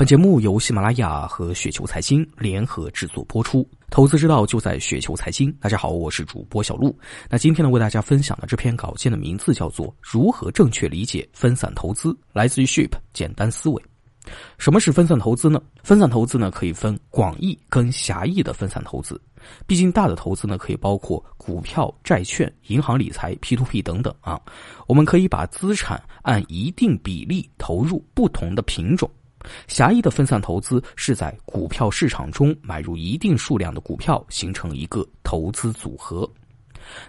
本节目由喜马拉雅和雪球财经联合制作播出，投资之道就在雪球财经。大家好，我是主播小璐。那今天呢，为大家分享的这篇稿件的名字叫做《如何正确理解分散投资》，来自于 Ship 简单思维。什么是分散投资呢？分散投资呢，可以分广义跟狭义的分散投资。毕竟大的投资呢，可以包括股票、债券、银行理财、P to P 等等啊。我们可以把资产按一定比例投入不同的品种。狭义的分散投资是在股票市场中买入一定数量的股票，形成一个投资组合。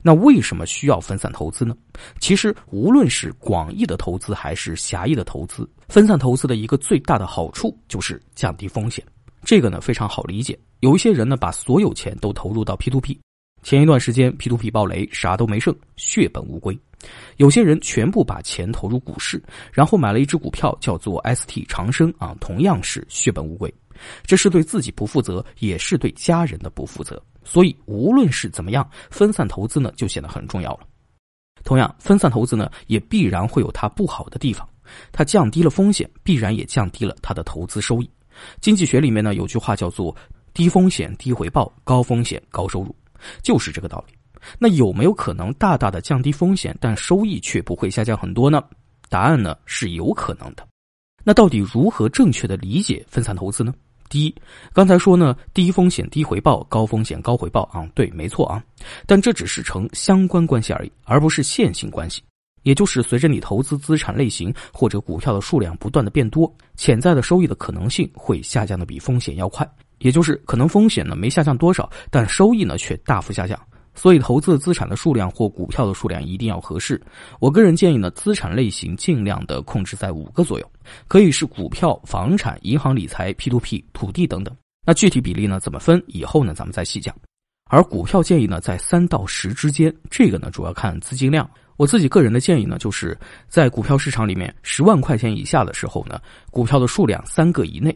那为什么需要分散投资呢？其实无论是广义的投资还是狭义的投资，分散投资的一个最大的好处就是降低风险。这个呢非常好理解。有一些人呢把所有钱都投入到 P to P，前一段时间 P to P 暴雷，啥都没剩，血本无归。有些人全部把钱投入股市，然后买了一只股票叫做 ST 长生啊，同样是血本无归。这是对自己不负责，也是对家人的不负责。所以无论是怎么样，分散投资呢就显得很重要了。同样，分散投资呢也必然会有它不好的地方，它降低了风险，必然也降低了它的投资收益。经济学里面呢有句话叫做“低风险低回报，高风险高收入”，就是这个道理。那有没有可能大大的降低风险，但收益却不会下降很多呢？答案呢是有可能的。那到底如何正确的理解分散投资呢？第一，刚才说呢，低风险低回报，高风险高回报啊，对，没错啊。但这只是成相关关系而已，而不是线性关系。也就是随着你投资资产类型或者股票的数量不断的变多，潜在的收益的可能性会下降的比风险要快。也就是可能风险呢没下降多少，但收益呢却大幅下降。所以，投资资产的数量或股票的数量一定要合适。我个人建议呢，资产类型尽量的控制在五个左右，可以是股票、房产、银行理财、P to P、土地等等。那具体比例呢，怎么分？以后呢，咱们再细讲。而股票建议呢，在三到十之间，这个呢，主要看资金量。我自己个人的建议呢，就是在股票市场里面，十万块钱以下的时候呢，股票的数量三个以内；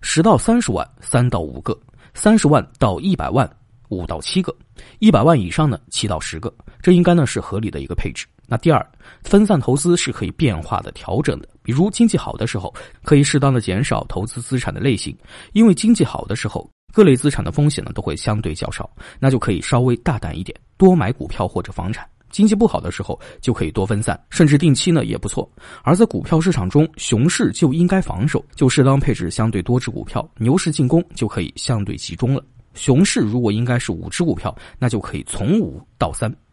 十到三十万，三到五个；三十万到一百万。五到七个，一百万以上呢，七到十个，这应该呢是合理的一个配置。那第二，分散投资是可以变化的调整的，比如经济好的时候，可以适当的减少投资资产的类型，因为经济好的时候，各类资产的风险呢都会相对较少，那就可以稍微大胆一点，多买股票或者房产。经济不好的时候，就可以多分散，甚至定期呢也不错。而在股票市场中，熊市就应该防守，就适当配置相对多只股票；牛市进攻就可以相对集中了。熊市如果应该是五只股票，那就可以从五到三。